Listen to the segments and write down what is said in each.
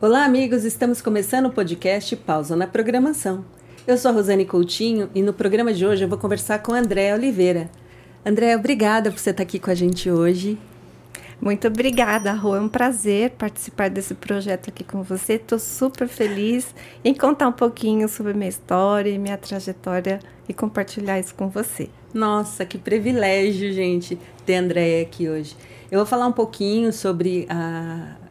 Olá, amigos! Estamos começando o podcast Pausa na Programação. Eu sou a Rosane Coutinho e no programa de hoje eu vou conversar com André Oliveira. André, obrigada por você estar aqui com a gente hoje. Muito obrigada, Rô. É um prazer participar desse projeto aqui com você. Estou super feliz em contar um pouquinho sobre minha história e minha trajetória e compartilhar isso com você. Nossa, que privilégio, gente, ter a Andréia aqui hoje. Eu vou falar um pouquinho sobre a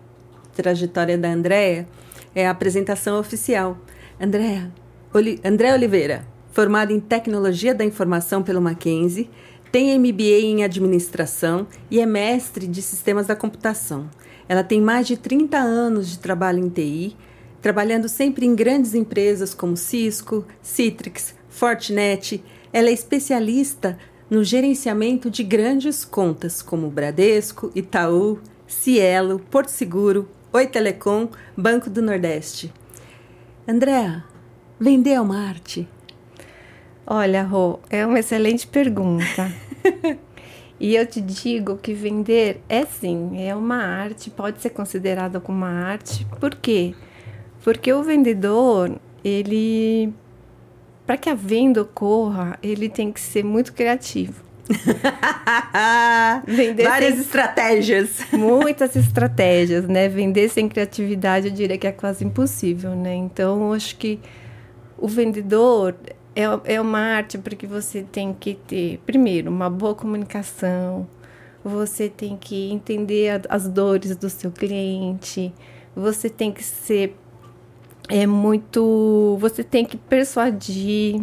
trajetória da Andréia é a apresentação oficial. Andréa, Oli, André Oliveira, formada em Tecnologia da Informação pelo Mackenzie, tem MBA em Administração e é mestre de Sistemas da Computação. Ela tem mais de 30 anos de trabalho em TI, trabalhando sempre em grandes empresas como Cisco, Citrix, Fortinet. Ela é especialista no gerenciamento de grandes contas como Bradesco, Itaú, Cielo, Porto Seguro, Oi Telecom, Banco do Nordeste. Andréa, vender é uma arte? Olha, Rô, é uma excelente pergunta. e eu te digo que vender é sim, é uma arte, pode ser considerada como uma arte. Por quê? Porque o vendedor, ele para que a venda ocorra, ele tem que ser muito criativo. Vender Várias sem... estratégias. Muitas estratégias, né? Vender sem criatividade, eu diria que é quase impossível, né? Então, acho que o vendedor é, é uma arte porque você tem que ter, primeiro, uma boa comunicação, você tem que entender as dores do seu cliente, você tem que ser é muito, você tem que persuadir,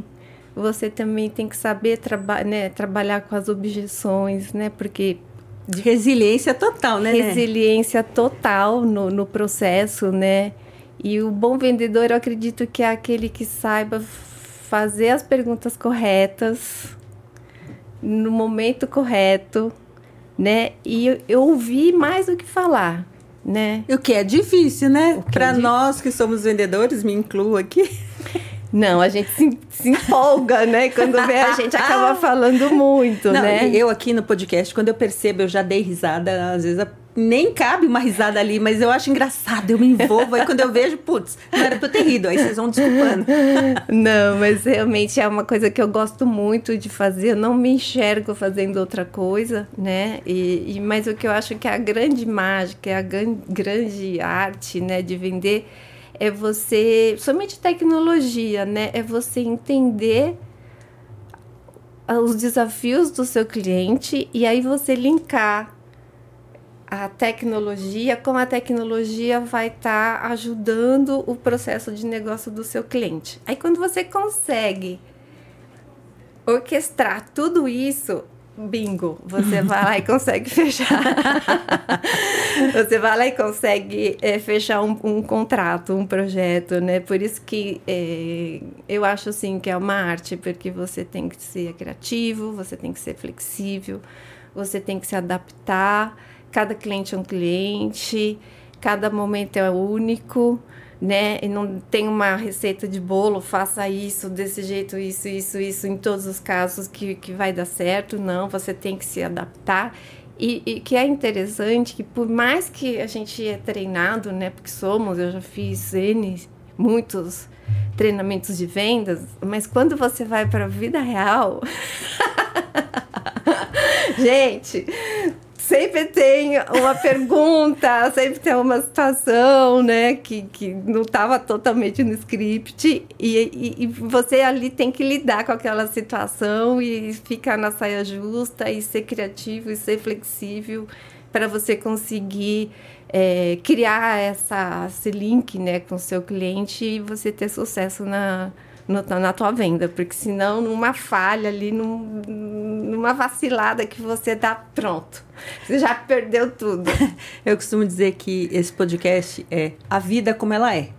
você também tem que saber traba né, trabalhar com as objeções, né? Porque de resiliência total, né? Resiliência total no, no processo, né? E o bom vendedor, eu acredito que é aquele que saiba fazer as perguntas corretas no momento correto, né? E eu ouvi mais do que falar, né? O que é difícil, né? Para é nós que somos vendedores, me incluo aqui. Não, a gente se, se empolga, né? Quando vê, a gente acaba falando muito, Não, né? Eu aqui no podcast, quando eu percebo, eu já dei risada, às vezes nem cabe uma risada ali, mas eu acho engraçado, eu me envolvo. Aí quando eu vejo, putz, não era pra eu ter rido, aí vocês vão desculpando. Não, mas realmente é uma coisa que eu gosto muito de fazer, eu não me enxergo fazendo outra coisa, né? E, e mas o que eu acho que é a grande mágica, é a grande arte, né, de vender é você, somente tecnologia, né? É você entender os desafios do seu cliente e aí você linkar a tecnologia, como a tecnologia vai estar tá ajudando o processo de negócio do seu cliente. Aí quando você consegue orquestrar tudo isso, Bingo, você vai lá e consegue fechar. você vai lá e consegue é, fechar um, um, contrato, um projeto, né? Por isso que é, eu acho assim que é uma arte, porque você tem que ser criativo, você tem que ser flexível, você tem que se adaptar. Cada cliente é um cliente, cada momento é único né? E não tem uma receita de bolo, faça isso, desse jeito, isso, isso, isso, em todos os casos que, que vai dar certo. Não, você tem que se adaptar. E, e que é interessante que por mais que a gente é treinado, né? Porque somos, eu já fiz N, muitos treinamentos de vendas, mas quando você vai para a vida real, gente, sempre tem uma pergunta, sempre tem uma situação, né, que, que não estava totalmente no script. E, e, e, você ali tem que lidar com aquela situação e ficar na saia justa e ser criativo e ser flexível para você conseguir é, criar essa, esse link, né, com o seu cliente e você ter sucesso na no, na tua venda, porque senão numa falha ali, num, numa vacilada que você dá pronto, você já perdeu tudo. Eu costumo dizer que esse podcast é a vida como ela é.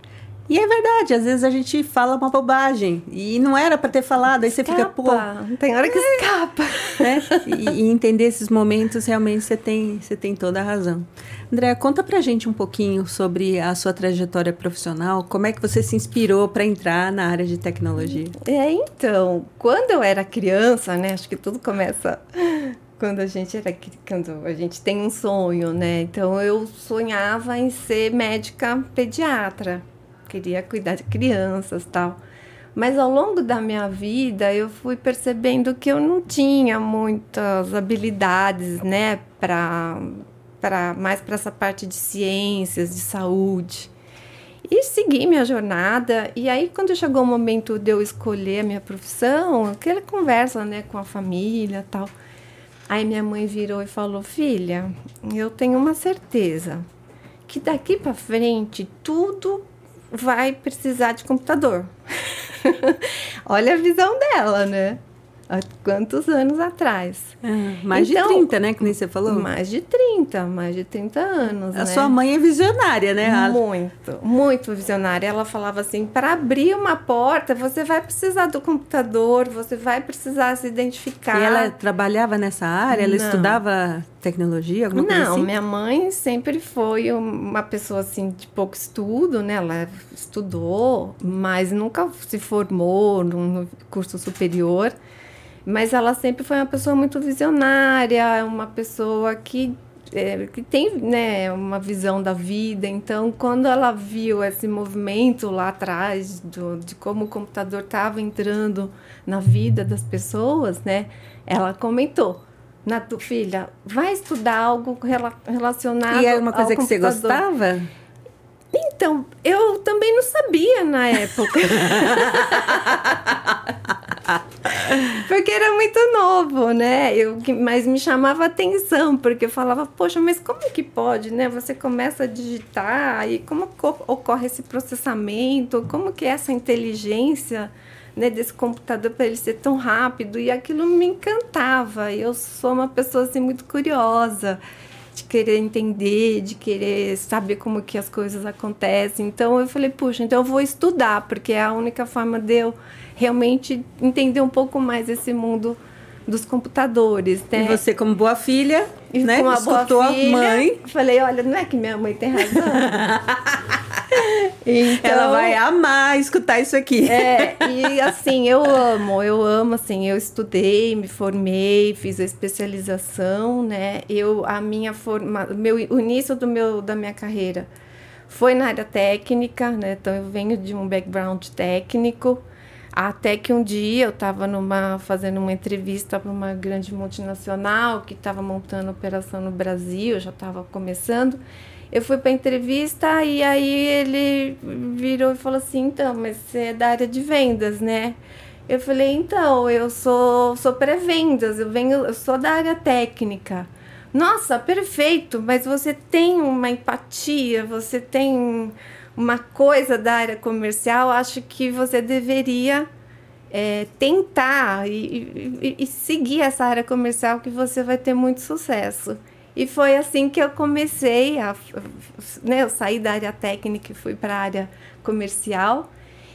E é verdade, às vezes a gente fala uma bobagem e não era para ter falado, aí escapa. você fica, pô. Tem hora que é, escapa. Né? E, e, entender esses momentos, realmente você tem, você tem toda a razão. André, conta pra gente um pouquinho sobre a sua trajetória profissional, como é que você se inspirou para entrar na área de tecnologia? É, então, quando eu era criança, né, acho que tudo começa quando a gente era quando a gente tem um sonho, né? Então eu sonhava em ser médica pediatra, queria cuidar de crianças, tal. Mas ao longo da minha vida eu fui percebendo que eu não tinha muitas habilidades, né, para para mais para essa parte de ciências, de saúde. E segui minha jornada. E aí, quando chegou o momento de eu escolher a minha profissão, aquela conversa né, com a família tal. Aí minha mãe virou e falou: Filha, eu tenho uma certeza que daqui para frente tudo vai precisar de computador. Olha a visão dela, né? Há quantos anos atrás? Ah, mais então, de 30, né? Que nem você falou? Mais de 30, mais de 30 anos. A né? sua mãe é visionária, né? Muito, muito visionária. Ela falava assim: para abrir uma porta, você vai precisar do computador, você vai precisar se identificar. E ela trabalhava nessa área? Ela Não. estudava tecnologia, alguma Não, coisa assim? Não, minha mãe sempre foi uma pessoa assim de pouco estudo, né? Ela estudou, mas nunca se formou no curso superior. Mas ela sempre foi uma pessoa muito visionária, uma pessoa que, é, que tem né, uma visão da vida. Então, quando ela viu esse movimento lá atrás do, de como o computador estava entrando na vida das pessoas, né, ela comentou. Na tua filha, vai estudar algo relacionado. E é uma coisa que você gostava? Então, eu também não sabia na época. porque era muito novo, né? Eu, mas me chamava atenção, porque eu falava, poxa, mas como que pode, né? Você começa a digitar e como ocorre esse processamento, como que é essa inteligência né, desse computador para ele ser tão rápido e aquilo me encantava. Eu sou uma pessoa assim muito curiosa de querer entender, de querer saber como que as coisas acontecem. Então eu falei, puxa, então eu vou estudar, porque é a única forma de eu realmente entender um pouco mais esse mundo dos computadores, né? E você, como boa filha, e né? Como escutou boa filha, a mãe. Falei, olha, não é que minha mãe tem razão. então, Ela vai amar escutar isso aqui. É, e assim, eu amo, eu amo, assim, eu estudei, me formei, fiz a especialização, né? Eu, a minha forma, meu, o início do meu, da minha carreira foi na área técnica, né? Então, eu venho de um background técnico, até que um dia eu estava numa fazendo uma entrevista para uma grande multinacional que estava montando operação no Brasil, já estava começando. Eu fui para entrevista e aí ele virou e falou assim: "Então, mas você é da área de vendas, né?" Eu falei: "Então, eu sou sou pré-vendas, eu venho, eu sou da área técnica." Nossa, perfeito, mas você tem uma empatia, você tem uma coisa da área comercial, acho que você deveria é, tentar e, e, e, seguir essa área comercial que você vai ter muito sucesso. E foi assim que eu comecei a, né, eu saí da área técnica e fui para a área comercial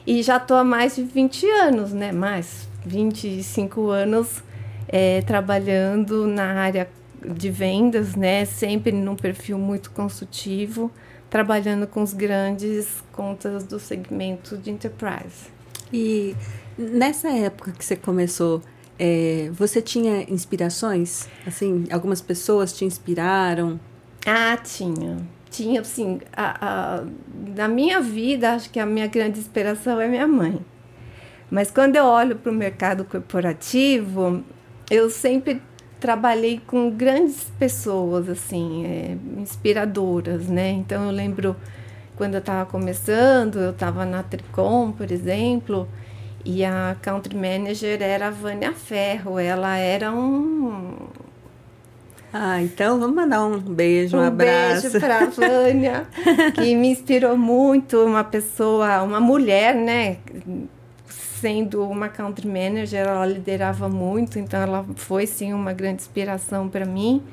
e já estou há mais de 20 anos, né, mais 25 anos é, trabalhando na área de vendas, né, sempre num perfil muito consultivo trabalhando com os grandes contas do segmento de enterprise. E nessa época que você começou, é, você tinha inspirações? Assim, algumas pessoas te inspiraram? Ah, tinha. Tinha, assim, a, a, na minha vida, acho que a minha grande inspiração é minha mãe. Mas quando eu olho para o mercado corporativo, eu sempre trabalhei com grandes pessoas, assim, é, inspiradoras, né? Então eu lembro quando eu estava começando, eu estava na Tricom, por exemplo, e a country manager era a Vânia Ferro. Ela era um. Ah, então vamos mandar um beijo, um, um abraço. beijo para a Vânia, que me inspirou muito, uma pessoa, uma mulher, né? Sendo uma country manager, ela liderava muito, então ela foi sim uma grande inspiração para mim.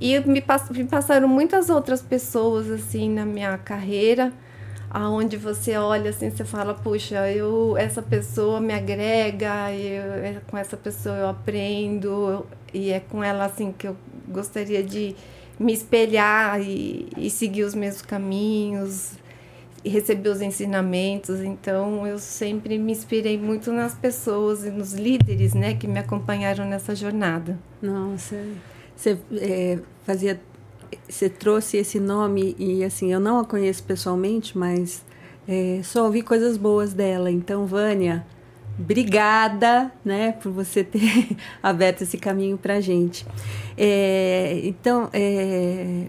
E me, pass me passaram muitas outras pessoas assim na minha carreira, aonde você olha assim, você fala, puxa, eu essa pessoa me agrega, eu, é, com essa pessoa eu aprendo e é com ela assim que eu gostaria de me espelhar e, e seguir os mesmos caminhos receber os ensinamentos. Então, eu sempre me inspirei muito nas pessoas e nos líderes, né, que me acompanharam nessa jornada. Nossa, você é, fazia, você trouxe esse nome e assim, eu não a conheço pessoalmente, mas é, só ouvi coisas boas dela. Então, Vânia, obrigada, né, por você ter aberto esse caminho para gente. É, então, é,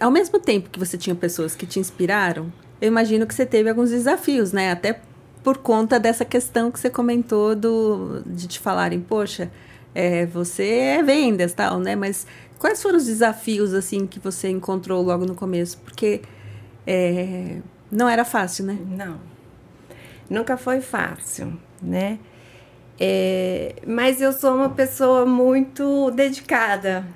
ao mesmo tempo que você tinha pessoas que te inspiraram, eu imagino que você teve alguns desafios, né? Até por conta dessa questão que você comentou do, de te falarem, poxa, é, você é vendas tal, né? Mas quais foram os desafios assim que você encontrou logo no começo? Porque é, não era fácil, né? Não, nunca foi fácil, né? É, mas eu sou uma pessoa muito dedicada,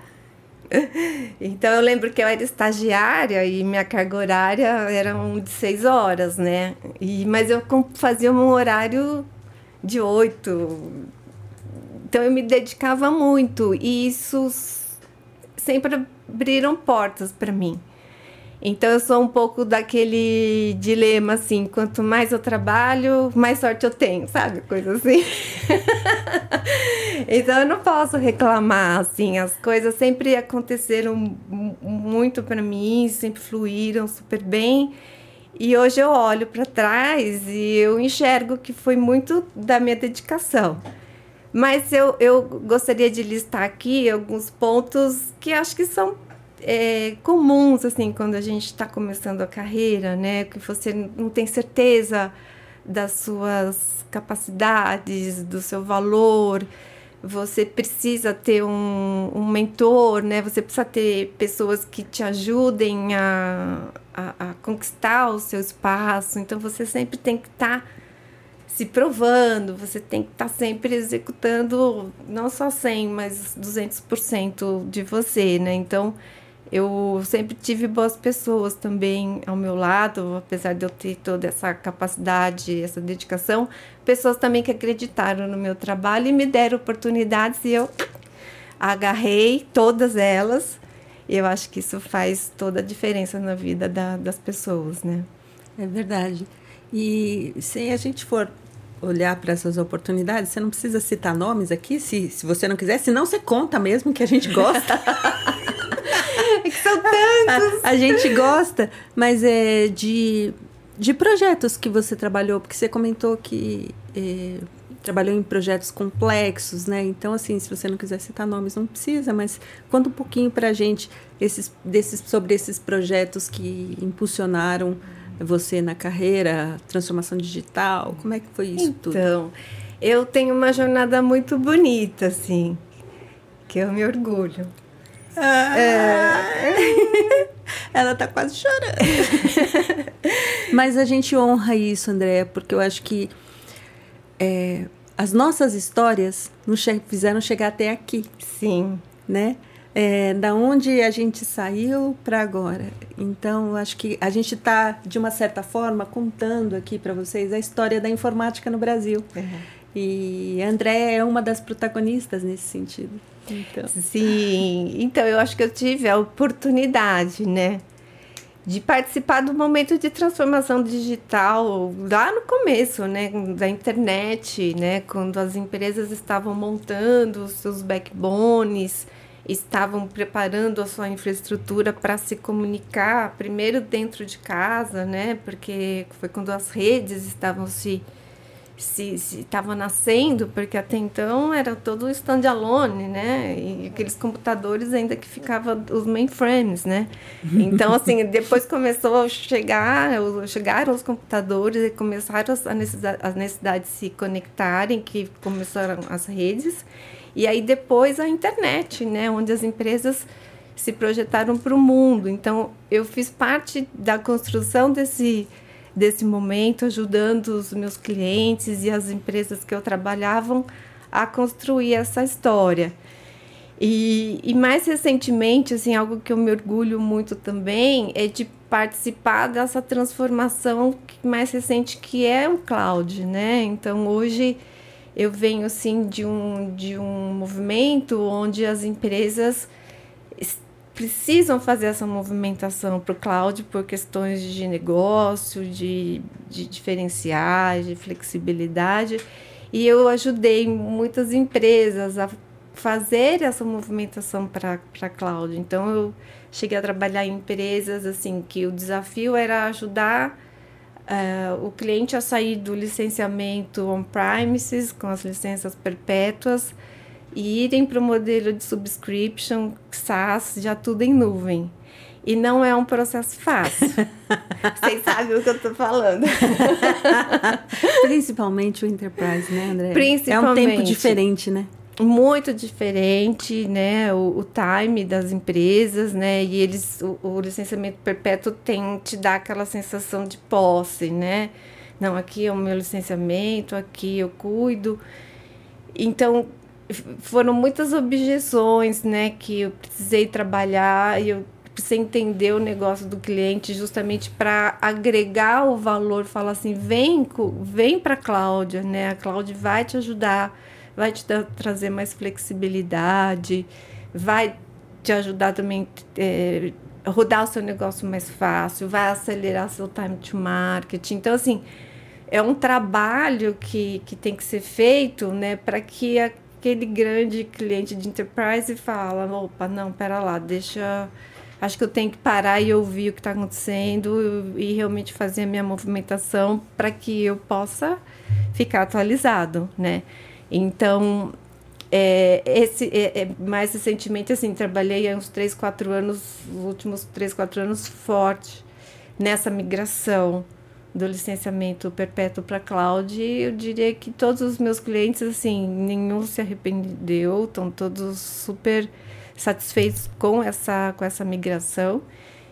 então eu lembro que eu era estagiária e minha carga horária era de seis horas, né? E, mas eu fazia um horário de oito. Então eu me dedicava muito e isso sempre abriram portas para mim. Então eu sou um pouco daquele dilema assim, quanto mais eu trabalho, mais sorte eu tenho, sabe? Coisa assim. então eu não posso reclamar assim, as coisas sempre aconteceram muito para mim, sempre fluíram super bem. E hoje eu olho para trás e eu enxergo que foi muito da minha dedicação. Mas eu, eu gostaria de listar aqui alguns pontos que acho que são é, comuns, assim, quando a gente está começando a carreira, né? Que você não tem certeza das suas capacidades, do seu valor. Você precisa ter um, um mentor, né? Você precisa ter pessoas que te ajudem a, a, a conquistar o seu espaço. Então, você sempre tem que estar... Tá se provando, você tem que estar tá sempre executando não só 100, mas 200% de você, né? Então, eu sempre tive boas pessoas também ao meu lado, apesar de eu ter toda essa capacidade, essa dedicação, pessoas também que acreditaram no meu trabalho e me deram oportunidades e eu agarrei todas elas. E eu acho que isso faz toda a diferença na vida da, das pessoas, né? É verdade. E se a gente for olhar para essas oportunidades, você não precisa citar nomes aqui, se, se você não quiser, senão você conta mesmo que a gente gosta. é que são tantos. A, a, gente gosta, mas é de, de projetos que você trabalhou, porque você comentou que é, trabalhou em projetos complexos, né? Então, assim, se você não quiser citar nomes, não precisa, mas conta um pouquinho para a gente esses, desses, sobre esses projetos que impulsionaram você na carreira, transformação digital, como é que foi isso então, tudo? Então, eu tenho uma jornada muito bonita, assim, que eu me orgulho. Ah, é. Ela tá quase chorando. Mas a gente honra isso, André, porque eu acho que é, as nossas histórias nos fizeram chegar até aqui. Sim. Né? É, da onde a gente saiu para agora. Então, acho que a gente está, de uma certa forma, contando aqui para vocês a história da informática no Brasil. Uhum. E André é uma das protagonistas nesse sentido. Então. Sim, então eu acho que eu tive a oportunidade, né? De participar do momento de transformação digital lá no começo, né, da internet, né, quando as empresas estavam montando os seus backbones, estavam preparando a sua infraestrutura para se comunicar, primeiro dentro de casa, né, porque foi quando as redes estavam se se estava nascendo, porque até então era todo standalone, né? E aqueles computadores ainda que ficavam os mainframes, né? Então, assim, depois começou a chegar, chegaram os computadores e começaram a necessidade, a necessidade de se conectarem, que começaram as redes. E aí depois a internet, né? Onde as empresas se projetaram para o mundo. Então, eu fiz parte da construção desse desse momento, ajudando os meus clientes e as empresas que eu trabalhavam a construir essa história. E, e mais recentemente, assim, algo que eu me orgulho muito também é de participar dessa transformação mais recente que é o cloud, né? Então hoje eu venho assim de um de um movimento onde as empresas precisam fazer essa movimentação para o cloud por questões de negócio, de, de diferenciais, de flexibilidade. E eu ajudei muitas empresas a fazer essa movimentação para cloud. Então, eu cheguei a trabalhar em empresas assim que o desafio era ajudar uh, o cliente a sair do licenciamento on-premises, com as licenças perpétuas, e irem para o modelo de subscription SaaS, já tudo em nuvem. E não é um processo fácil. Vocês sabem o que eu estou falando. Principalmente o enterprise, né, André? Principalmente. É um tempo diferente, né? Muito diferente, né? O, o time das empresas, né? E eles, o, o licenciamento perpétuo tem te dá aquela sensação de posse, né? Não, aqui é o meu licenciamento, aqui eu cuido. Então, foram muitas objeções, né, que eu precisei trabalhar e eu precisei entender o negócio do cliente justamente para agregar o valor, falar assim, vem, vem para a Cláudia, né? A Cláudia vai te ajudar, vai te trazer mais flexibilidade, vai te ajudar também é, rodar o seu negócio mais fácil, vai acelerar seu time to market. Então, assim, é um trabalho que, que tem que ser feito, né, para que a aquele grande cliente de enterprise fala: opa, não, pera lá, deixa. Acho que eu tenho que parar e ouvir o que está acontecendo e realmente fazer a minha movimentação para que eu possa ficar atualizado, né? Então, é, esse, é, é, mais recentemente, assim, trabalhei há uns 3, 4 anos, os últimos 3, 4 anos, forte nessa migração do licenciamento perpétuo para cloud, eu diria que todos os meus clientes, assim, nenhum se arrependeu, estão todos super satisfeitos com essa, com essa migração.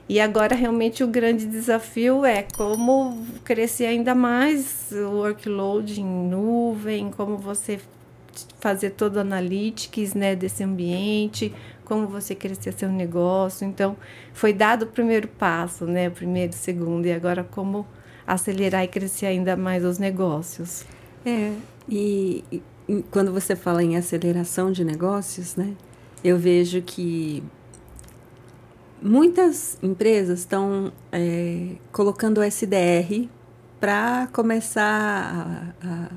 E agora realmente o grande desafio é como crescer ainda mais o workload em nuvem, como você fazer todo o analytics né, desse ambiente, como você crescer seu negócio. Então, foi dado o primeiro passo, né, o primeiro, segundo, e agora como acelerar e crescer ainda mais os negócios. É, e, e quando você fala em aceleração de negócios, né, eu vejo que muitas empresas estão é, colocando o SDR para começar a, a,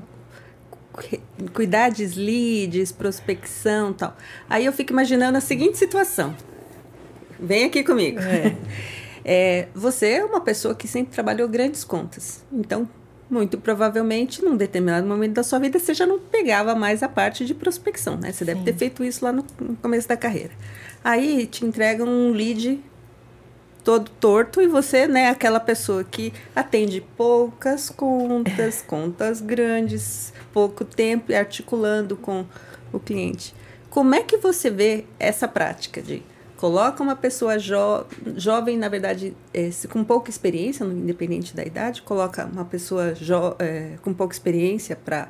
cuidar de leads, prospecção tal. Aí eu fico imaginando a seguinte situação. Vem aqui comigo. É. É, você é uma pessoa que sempre trabalhou grandes contas. Então, muito provavelmente, num determinado momento da sua vida, você já não pegava mais a parte de prospecção, né? Você Sim. deve ter feito isso lá no, no começo da carreira. Aí te entregam um lead todo torto e você, né, aquela pessoa que atende poucas contas, contas grandes, pouco tempo e articulando com o cliente. Como é que você vê essa prática de coloca uma pessoa jo jovem, na verdade, é, com pouca experiência, independente da idade, coloca uma pessoa é, com pouca experiência para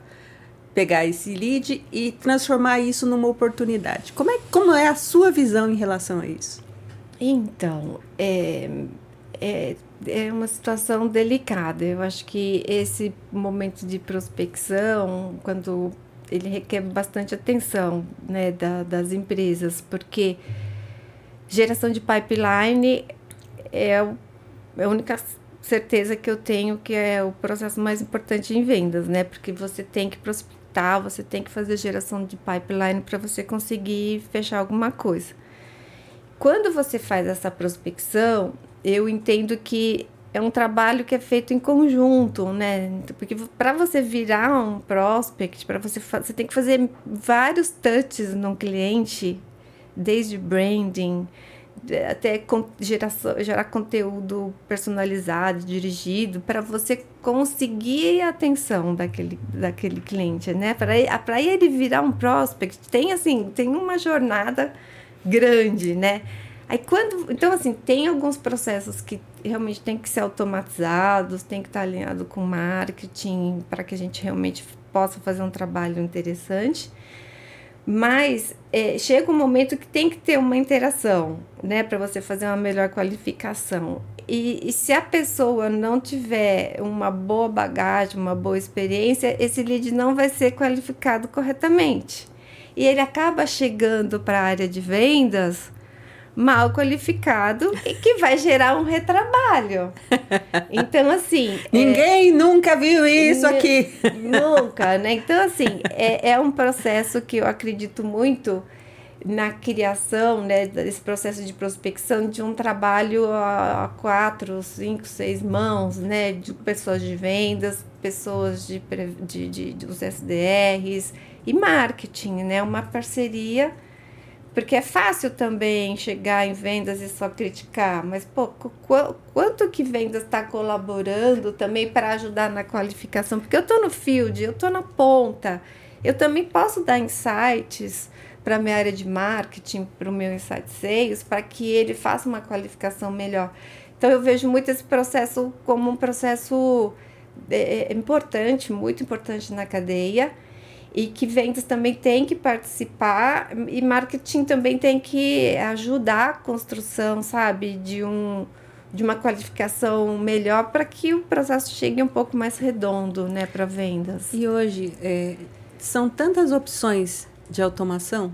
pegar esse lead e transformar isso numa oportunidade. Como é, como é a sua visão em relação a isso? Então, é, é, é uma situação delicada. Eu acho que esse momento de prospecção, quando ele requer bastante atenção né, da, das empresas, porque Geração de pipeline é, é a única certeza que eu tenho que é o processo mais importante em vendas, né? Porque você tem que prospectar, você tem que fazer geração de pipeline para você conseguir fechar alguma coisa. Quando você faz essa prospecção, eu entendo que é um trabalho que é feito em conjunto, né? Porque para você virar um prospect, para você você tem que fazer vários touches no cliente desde branding até geração, gerar conteúdo personalizado, dirigido, para você conseguir a atenção daquele, daquele cliente, né? Para ele virar um prospect, tem assim, tem uma jornada grande, né? Aí quando, então assim, tem alguns processos que realmente tem que ser automatizados, tem que estar alinhado com marketing para que a gente realmente possa fazer um trabalho interessante. Mas é, chega um momento que tem que ter uma interação, né, para você fazer uma melhor qualificação. E, e, se a pessoa não tiver uma boa bagagem, uma boa experiência, esse lead não vai ser qualificado corretamente. E ele acaba chegando para a área de vendas mal qualificado e que vai gerar um retrabalho. Então, assim. Ninguém é, nunca viu isso aqui. Nunca, né? Então, assim, é, é um processo que eu acredito muito na criação né, desse processo de prospecção de um trabalho a, a quatro, cinco, seis mãos, né, de pessoas de vendas, pessoas de, de, de, de dos SDRs e marketing, né, uma parceria porque é fácil também chegar em vendas e só criticar, mas pô, qu quanto que vendas está colaborando também para ajudar na qualificação? Porque eu estou no field, eu estou na ponta, eu também posso dar insights para minha área de marketing, para o meu insight sales, para que ele faça uma qualificação melhor. Então eu vejo muito esse processo como um processo é, é importante, muito importante na cadeia e que vendas também tem que participar e marketing também tem que ajudar a construção, sabe, de um de uma qualificação melhor para que o processo chegue um pouco mais redondo, né, para vendas. E hoje é, são tantas opções de automação,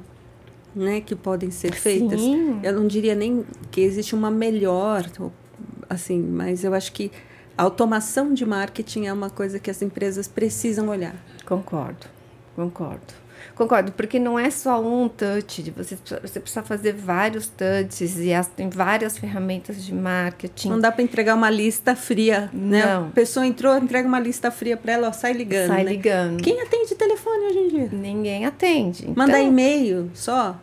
né, que podem ser feitas. Sim. Eu não diria nem que existe uma melhor, assim, mas eu acho que a automação de marketing é uma coisa que as empresas precisam olhar. Concordo. Concordo. Concordo, porque não é só um touch, você, você precisa fazer vários touches e as, tem várias ferramentas de marketing. Não dá para entregar uma lista fria, né? Não. A pessoa entrou, entrega uma lista fria para ela, ó, sai ligando. Sai né? ligando. Quem atende telefone hoje em dia? Ninguém atende. Então... Manda e-mail só?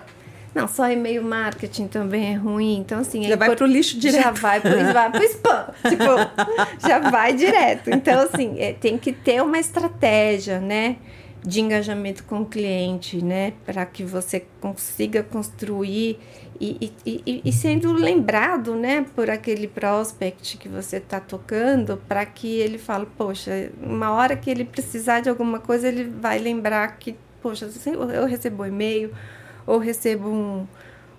Não, só e-mail marketing também é ruim. Então, assim. É já vai pro lixo direto. Já vai pro, vai pro spam. tipo, já vai direto. Então, assim, é, tem que ter uma estratégia, né? De engajamento com o cliente, né? Para que você consiga construir e, e, e, e, sendo lembrado, né, por aquele prospect que você está tocando, para que ele fale, poxa, uma hora que ele precisar de alguma coisa, ele vai lembrar que, poxa, eu recebo um e-mail ou recebo um,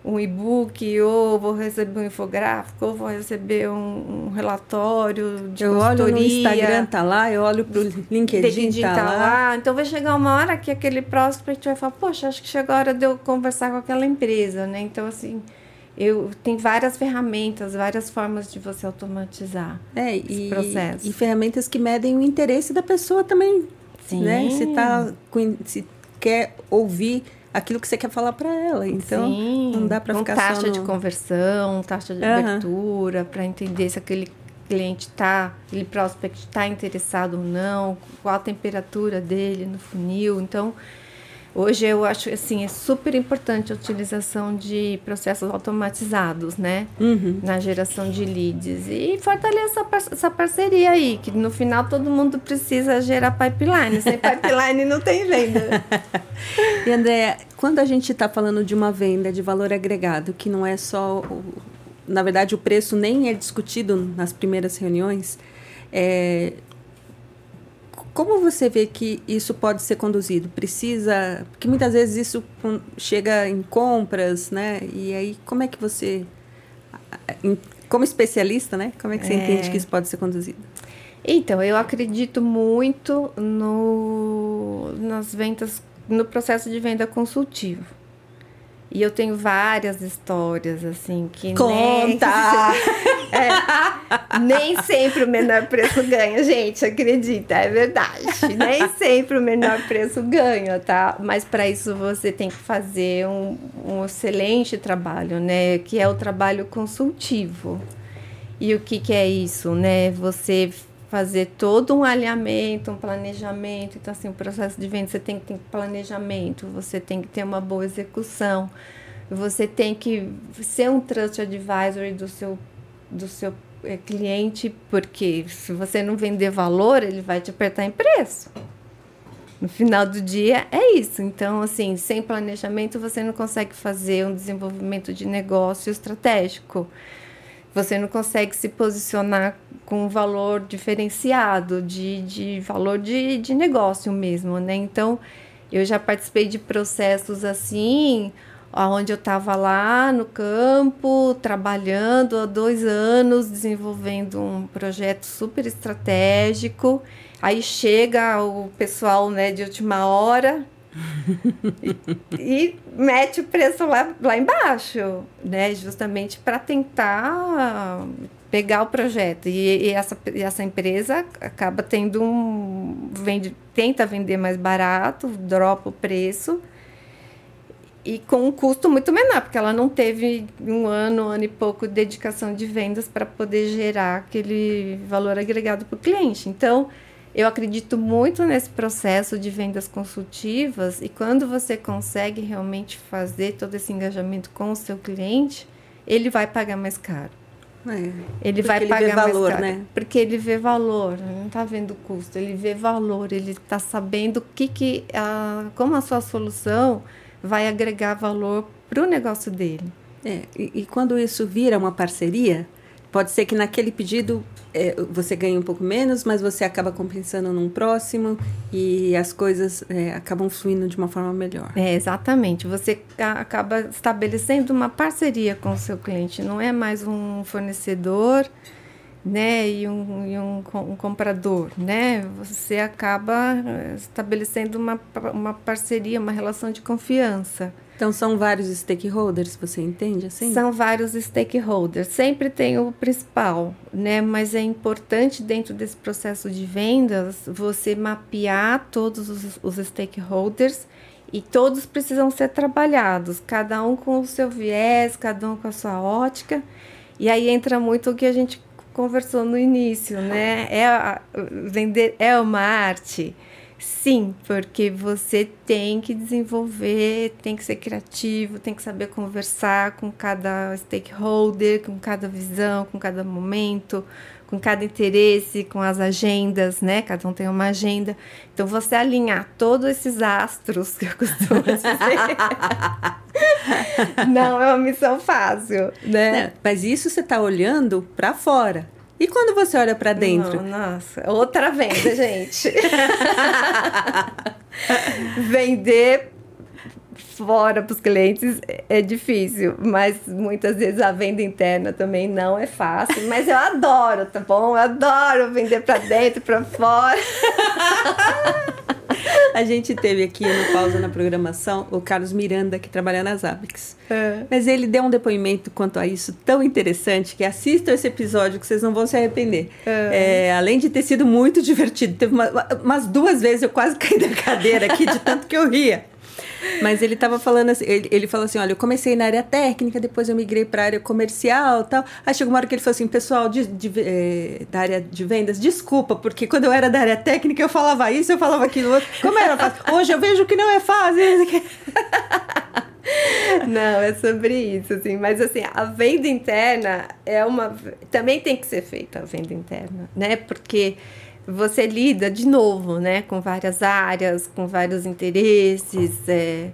um e-book, ou vou receber um infográfico, ou vou receber um, um relatório de Eu consultoria. olho no Instagram, tá lá, eu olho pro LinkedIn, LinkedIn tá, tá lá. lá. Então vai chegar uma hora que aquele prospect vai falar, poxa, acho que chegou a hora de eu conversar com aquela empresa, né? Então, assim, eu tem várias ferramentas, várias formas de você automatizar é, esse e, processo. E ferramentas que medem o interesse da pessoa também. Sim. Né? Se, tá, se quer ouvir aquilo que você quer falar para ela. Então, Sim, não dá para ficar taxa só no... de conversão, taxa de uhum. abertura, para entender se aquele cliente está, aquele prospect está interessado ou não, qual a temperatura dele no funil. Então, Hoje eu acho assim é super importante a utilização de processos automatizados, né, uhum. na geração de leads e fortalecer essa, essa parceria aí, que no final todo mundo precisa gerar pipeline. Sem pipeline não tem venda. e André, quando a gente está falando de uma venda de valor agregado, que não é só, na verdade, o preço nem é discutido nas primeiras reuniões, é, como você vê que isso pode ser conduzido? Precisa. Porque muitas vezes isso chega em compras, né? E aí, como é que você. Como especialista, né? Como é que você é... entende que isso pode ser conduzido? Então, eu acredito muito no, nas vendas, no processo de venda consultivo. E eu tenho várias histórias, assim, que Conta! Nem, é, nem sempre o menor preço ganha, gente, acredita, é verdade. Nem sempre o menor preço ganha, tá? Mas para isso você tem que fazer um, um excelente trabalho, né? Que é o trabalho consultivo. E o que, que é isso, né? Você fazer todo um alinhamento, um planejamento. Então, assim, o processo de venda você tem que ter planejamento, você tem que ter uma boa execução, você tem que ser um trust advisory do seu, do seu é, cliente, porque se você não vender valor, ele vai te apertar em preço. No final do dia é isso. Então, assim, sem planejamento você não consegue fazer um desenvolvimento de negócio estratégico. Você não consegue se posicionar com um valor diferenciado, de, de valor de, de negócio mesmo, né? Então, eu já participei de processos assim, onde eu estava lá no campo, trabalhando há dois anos, desenvolvendo um projeto super estratégico. Aí chega o pessoal né, de última hora e, e, mete o preço lá, lá embaixo, né? Justamente para tentar pegar o projeto. E, e, essa, e essa empresa acaba tendo um. Vende, tenta vender mais barato, dropa o preço e com um custo muito menor, porque ela não teve um ano, um ano e pouco de dedicação de vendas para poder gerar aquele valor agregado para o cliente. Então, eu acredito muito nesse processo de vendas consultivas e quando você consegue realmente fazer todo esse engajamento com o seu cliente, ele vai pagar mais caro. É, ele vai ele pagar valor, mais caro, né? Porque ele vê valor, ele não está vendo custo, ele vê valor, ele está sabendo que que a, como a sua solução vai agregar valor para o negócio dele. É, e, e, quando isso vira uma parceria, pode ser que naquele pedido é, você ganhe um pouco menos, mas você acaba compensando num próximo e as coisas é, acabam fluindo de uma forma melhor. É, exatamente. Você acaba estabelecendo uma parceria com o seu cliente. Não é mais um fornecedor né, e um, e um, um, comprador, né, você acaba eh, estabelecendo uma, uma parceria, uma relação de confiança. Então são vários stakeholders, você entende assim? São vários stakeholders. Sempre tem o principal, né? Mas é importante dentro desse processo de vendas você mapear todos os, os stakeholders e todos precisam ser trabalhados, cada um com o seu viés, cada um com a sua ótica. E aí entra muito o que a gente conversou no início, né? É vender é uma arte. Sim, porque você tem que desenvolver, tem que ser criativo, tem que saber conversar com cada stakeholder, com cada visão, com cada momento, com cada interesse, com as agendas, né? Cada um tem uma agenda. Então, você alinhar todos esses astros, que eu costumo dizer, não é uma missão fácil, né? Não, mas isso você está olhando para fora. E quando você olha para dentro? Não, nossa, outra venda, gente. Vender fora para os clientes é difícil, mas muitas vezes a venda interna também não é fácil. Mas eu adoro, tá bom? Eu adoro vender para dentro, para fora. A gente teve aqui no Pausa na Programação o Carlos Miranda, que trabalha nas Abex. É. Mas ele deu um depoimento quanto a isso tão interessante que assistam esse episódio que vocês não vão se arrepender. É. É, além de ter sido muito divertido, teve uma, umas duas vezes eu quase caí da cadeira aqui de tanto que eu ria. Mas ele estava falando assim, ele, ele falou assim, olha, eu comecei na área técnica, depois eu migrei para a área comercial tal. Aí chegou uma hora que ele falou assim, pessoal de, de, é, da área de vendas, desculpa, porque quando eu era da área técnica eu falava isso, eu falava aquilo. Como era fácil? Hoje eu vejo que não é fácil. Não, é sobre isso, assim. Mas, assim, a venda interna é uma... Também tem que ser feita a venda interna, né? Porque você lida de novo, né, com várias áreas, com vários interesses, é,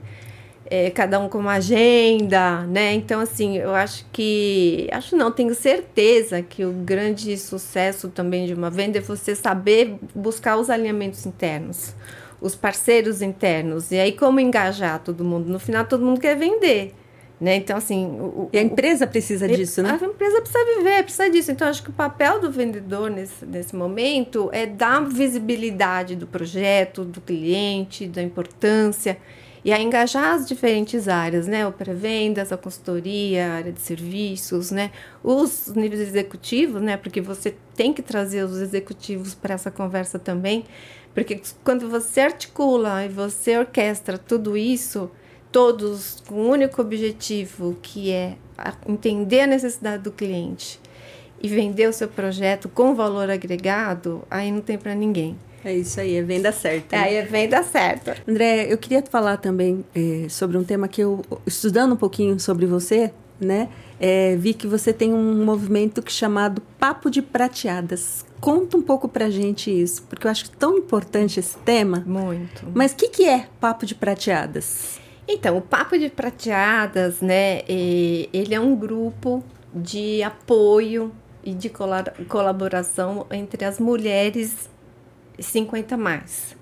é, cada um com uma agenda, né? Então, assim, eu acho que, acho não, tenho certeza que o grande sucesso também de uma venda é você saber buscar os alinhamentos internos, os parceiros internos, e aí como engajar todo mundo. No final, todo mundo quer vender. Né? Então, assim. O, e a empresa precisa disso, né? A empresa precisa viver, precisa disso. Então, acho que o papel do vendedor nesse, nesse momento é dar visibilidade do projeto, do cliente, da importância e a engajar as diferentes áreas, né? O pré-vendas, a consultoria, a área de serviços, né? Os níveis executivos, né? Porque você tem que trazer os executivos para essa conversa também, porque quando você articula e você orquestra tudo isso, todos com um único objetivo, que é entender a necessidade do cliente e vender o seu projeto com valor agregado, aí não tem para ninguém. É isso aí, é venda certa. Né? Aí é venda certa. André, eu queria falar também é, sobre um tema que eu, estudando um pouquinho sobre você, né, é, vi que você tem um movimento que chamado Papo de Prateadas. Conta um pouco pra gente isso, porque eu acho tão importante esse tema. Muito. Mas o que, que é Papo de Prateadas? Então, o Papo de Prateadas, né, ele é um grupo de apoio e de colaboração entre as mulheres 50 mais.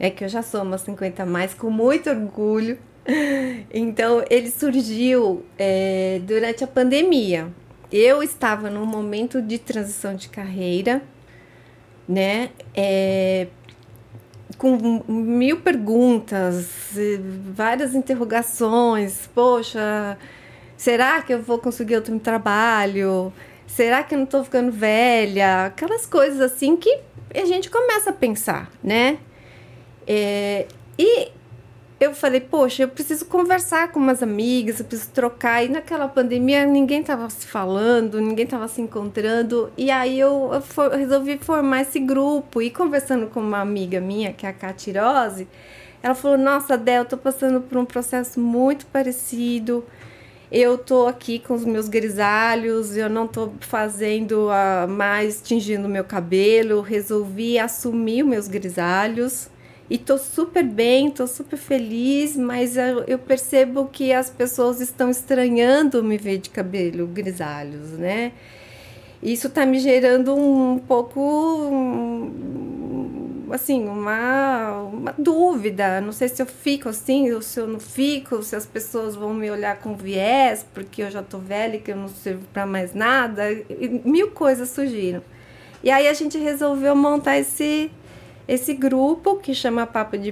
É que eu já sou uma 50 mais com muito orgulho. Então, ele surgiu é, durante a pandemia. Eu estava num momento de transição de carreira, né? É, com mil perguntas, várias interrogações. Poxa, será que eu vou conseguir outro trabalho? Será que eu não estou ficando velha? Aquelas coisas assim que a gente começa a pensar, né? É, e eu falei, poxa, eu preciso conversar com umas amigas, eu preciso trocar. E naquela pandemia ninguém estava se falando, ninguém estava se encontrando. E aí eu, eu, for, resolvi formar esse grupo. E conversando com uma amiga minha, que é a Catirose, ela falou: Nossa, Del, eu tô passando por um processo muito parecido. Eu tô aqui com os meus grisalhos, eu não tô fazendo mais tingindo meu cabelo, resolvi assumir os meus grisalhos e tô super bem, tô super feliz, mas eu, eu percebo que as pessoas estão estranhando me ver de cabelo grisalhos, né? Isso tá me gerando um pouco, um, assim, uma, uma dúvida. Não sei se eu fico assim, ou se eu não fico, se as pessoas vão me olhar com viés, porque eu já tô velha e que eu não sirvo para mais nada. E mil coisas surgiram. E aí a gente resolveu montar esse esse grupo que chama Papo de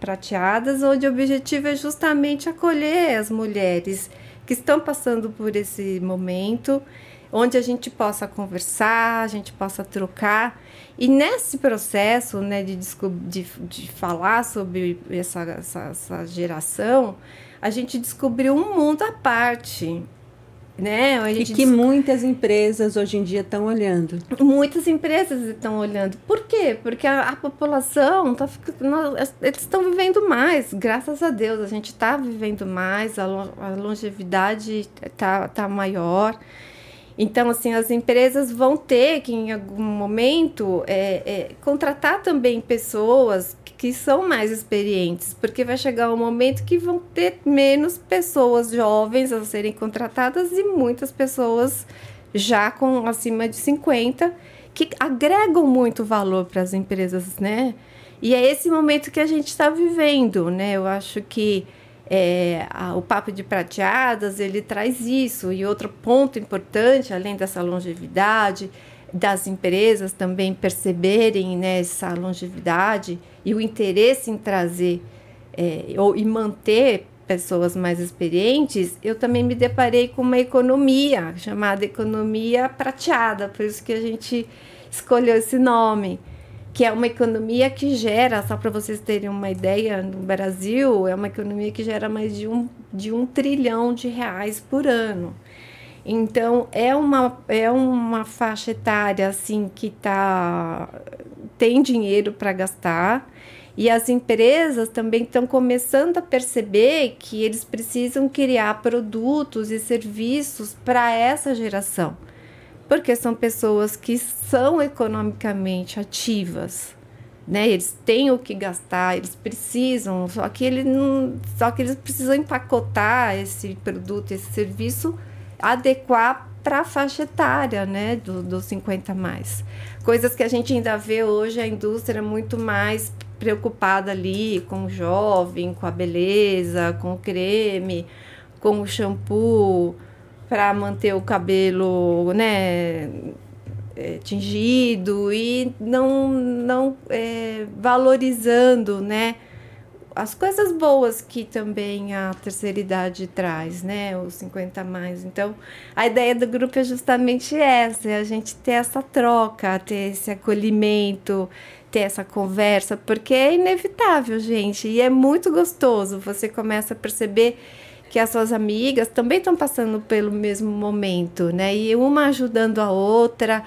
Prateadas, onde o objetivo é justamente acolher as mulheres que estão passando por esse momento, onde a gente possa conversar, a gente possa trocar. E nesse processo né, de, de, de falar sobre essa, essa, essa geração, a gente descobriu um mundo à parte né? e que muitas empresas hoje em dia estão olhando. Muitas empresas estão olhando. Por quê? Porque a, a população tá ficando, eles estão vivendo mais, graças a Deus. A gente está vivendo mais, a, a longevidade está tá maior. Então, assim, as empresas vão ter que, em algum momento, é, é, contratar também pessoas que são mais experientes, porque vai chegar um momento que vão ter menos pessoas jovens a serem contratadas e muitas pessoas já com acima de 50 que agregam muito valor para as empresas, né? E é esse momento que a gente está vivendo, né? Eu acho que é, a, o papo de prateadas ele traz isso e outro ponto importante além dessa longevidade das empresas também perceberem né, essa longevidade e o interesse em trazer é, ou e manter pessoas mais experientes, eu também me deparei com uma economia chamada economia prateada, por isso que a gente escolheu esse nome, que é uma economia que gera, só para vocês terem uma ideia, no Brasil é uma economia que gera mais de um, de um trilhão de reais por ano. Então é uma, é uma faixa etária assim que tá, tem dinheiro para gastar e as empresas também estão começando a perceber que eles precisam criar produtos e serviços para essa geração, porque são pessoas que são economicamente ativas. Né, eles têm o que gastar, eles precisam, só que, ele não, só que eles precisam empacotar esse produto, esse serviço adequar para a faixa etária, né, dos do 50 mais. Coisas que a gente ainda vê hoje a indústria muito mais preocupada ali com o jovem, com a beleza, com o creme, com o shampoo para manter o cabelo, né, é, tingido e não não é, valorizando, né, as coisas boas que também a terceira idade traz, né? Os 50 mais. Então, a ideia do grupo é justamente essa, é a gente ter essa troca, ter esse acolhimento, ter essa conversa, porque é inevitável, gente, e é muito gostoso. Você começa a perceber que as suas amigas também estão passando pelo mesmo momento, né? E uma ajudando a outra.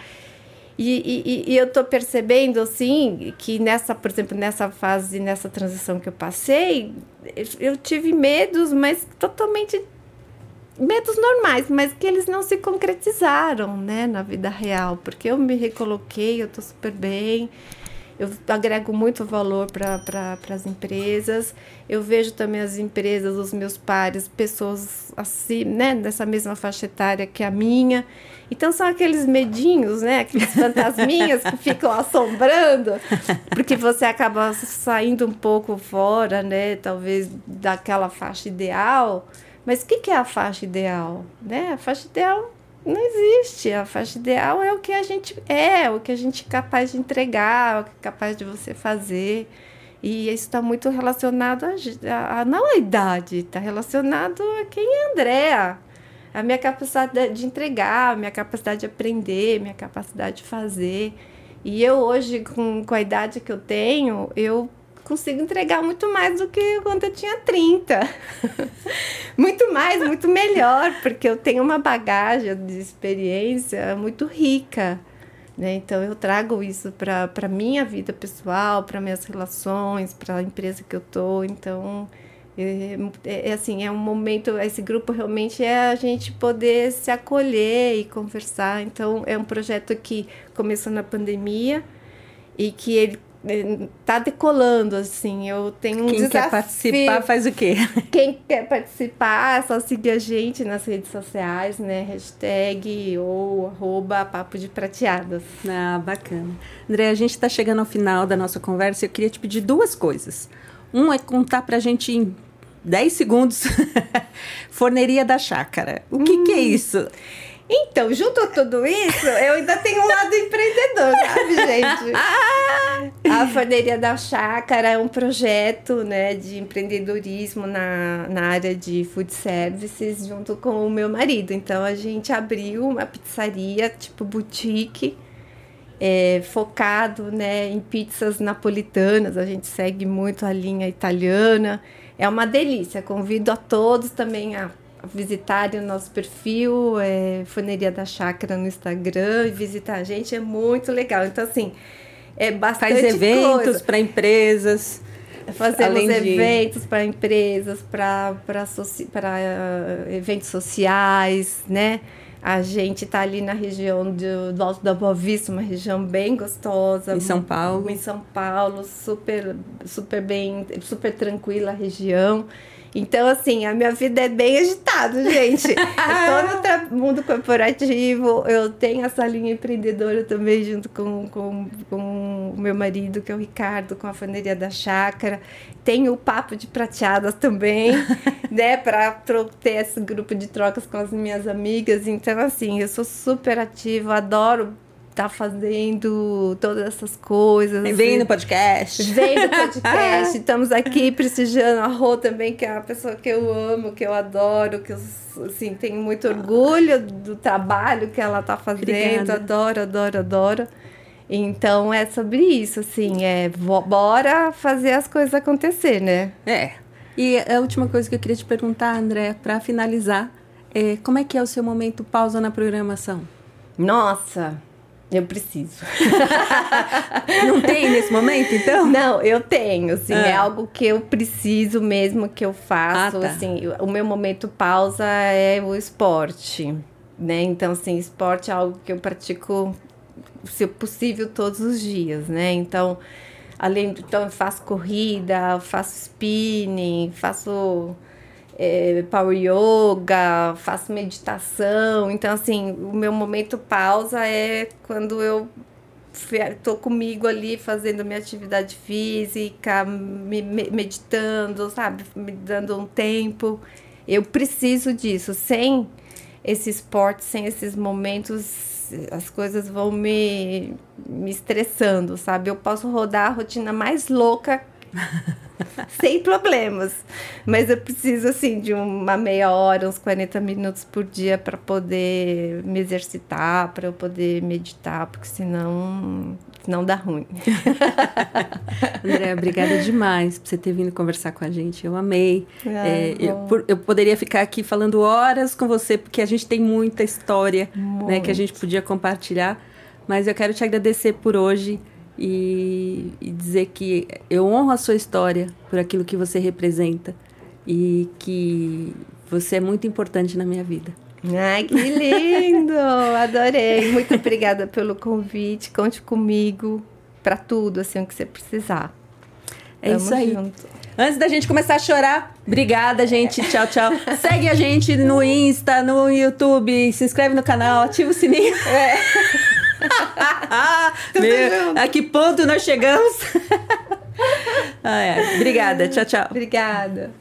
E, e, e, eu tô percebendo, assim, que nessa, por exemplo, nessa fase, nessa transição que eu passei, eu tive medos, mas totalmente medos normais, mas que eles não se concretizaram, né, na vida real, porque eu me recoloquei, eu tô super bem, eu agrego muito valor para pra, as empresas. Eu vejo também as empresas, os meus pares, pessoas assim, né, dessa mesma faixa etária que a minha. Então são aqueles medinhos, né, aqueles fantasminhas que ficam assombrando, porque você acaba saindo um pouco fora, né, talvez daquela faixa ideal. Mas o que, que é a faixa ideal? Né? A faixa ideal não existe. A faixa ideal é o que a gente é, o que a gente é capaz de entregar, o que é capaz de você fazer. E isso está muito relacionado a, a, não a idade, está relacionado a quem é Andréa. A minha capacidade de entregar, a minha capacidade de aprender, minha capacidade de fazer. E eu hoje, com, com a idade que eu tenho, eu consigo entregar muito mais do que quando eu tinha 30. muito mais, muito melhor, porque eu tenho uma bagagem de experiência muito rica. Né? Então, eu trago isso para a minha vida pessoal, para minhas relações, para a empresa que eu estou. Então, é, é, é, assim, é um momento, esse grupo realmente é a gente poder se acolher e conversar. Então, é um projeto que começou na pandemia e que ele tá decolando, assim. Eu tenho um Quem desafio. quer participar faz o quê? Quem quer participar é só seguir a gente nas redes sociais, né? Hashtag ou arroba papo de prateadas. Ah, bacana. André, a gente está chegando ao final da nossa conversa e eu queria te pedir duas coisas. Um é contar pra gente em 10 segundos Forneria da Chácara. O que, hum. que é hum. isso? Então, junto a tudo isso, eu ainda tenho um lado empreendedor, sabe, gente? A Forneria da Chácara é um projeto né, de empreendedorismo na, na área de food services junto com o meu marido. Então, a gente abriu uma pizzaria, tipo boutique, é, focado né, em pizzas napolitanas. A gente segue muito a linha italiana. É uma delícia. Convido a todos também a visitarem o nosso perfil, é, da Chácara no Instagram, e visitar a gente, é muito legal. Então, assim, é bastante Faz eventos para empresas. Fazemos eventos de... para empresas, para uh, eventos sociais, né? A gente está ali na região do, do Alto da Boa Vista, uma região bem gostosa. Em São Paulo. Em São Paulo, super, super bem, super tranquila a região. Então, assim, a minha vida é bem agitada, gente. eu tô no mundo corporativo, eu tenho essa linha empreendedora também, junto com, com, com o meu marido, que é o Ricardo, com a Faneria da Chácara. Tenho o Papo de Prateadas também, né, para ter esse grupo de trocas com as minhas amigas. Então, assim, eu sou super ativa, adoro tá fazendo todas essas coisas. Vem no podcast. Vem no podcast. Estamos aqui prestigiando a Rô também, que é uma pessoa que eu amo, que eu adoro, que eu assim, tenho muito orgulho do trabalho que ela tá fazendo. Obrigada. Adoro, adoro, adoro. Então é sobre isso, assim, é bora fazer as coisas acontecer, né? É. E a última coisa que eu queria te perguntar, André, para finalizar, é como é que é o seu momento pausa na programação? Nossa, eu preciso. Não tem nesse momento, então? Não, eu tenho, assim, ah. é algo que eu preciso mesmo que eu faço, ah, tá. assim, o meu momento pausa é o esporte, né? Então, assim, esporte é algo que eu pratico, se possível, todos os dias, né? Então, além, então eu faço corrida, faço spinning, faço é, power yoga, faço meditação. Então, assim, o meu momento pausa é quando eu tô comigo ali fazendo minha atividade física, me, me, meditando, sabe? Me dando um tempo. Eu preciso disso. Sem esse esporte, sem esses momentos, as coisas vão me, me estressando, sabe? Eu posso rodar a rotina mais louca sem problemas. Mas eu preciso, assim, de uma meia hora, uns 40 minutos por dia para poder me exercitar, para eu poder meditar, porque senão não dá ruim. André, obrigada demais por você ter vindo conversar com a gente. Eu amei. Ah, é, eu, eu, poderia ficar aqui falando horas com você, porque a gente tem muita história né, que a gente podia compartilhar. Mas eu quero te agradecer por hoje e, e dizer que eu honro a sua história por aquilo que você representa e que você é muito importante na minha vida. Ai, que lindo! Adorei. Muito obrigada pelo convite. Conte comigo para tudo, assim, o que você precisar. É Tamo isso aí. Junto. Antes da gente começar a chorar, obrigada, gente. Tchau, tchau. Segue a gente no Insta, no YouTube, se inscreve no canal, ativa o sininho. É. Meu, a que ponto nós chegamos? ah, é. Obrigada, tchau, tchau. Obrigada.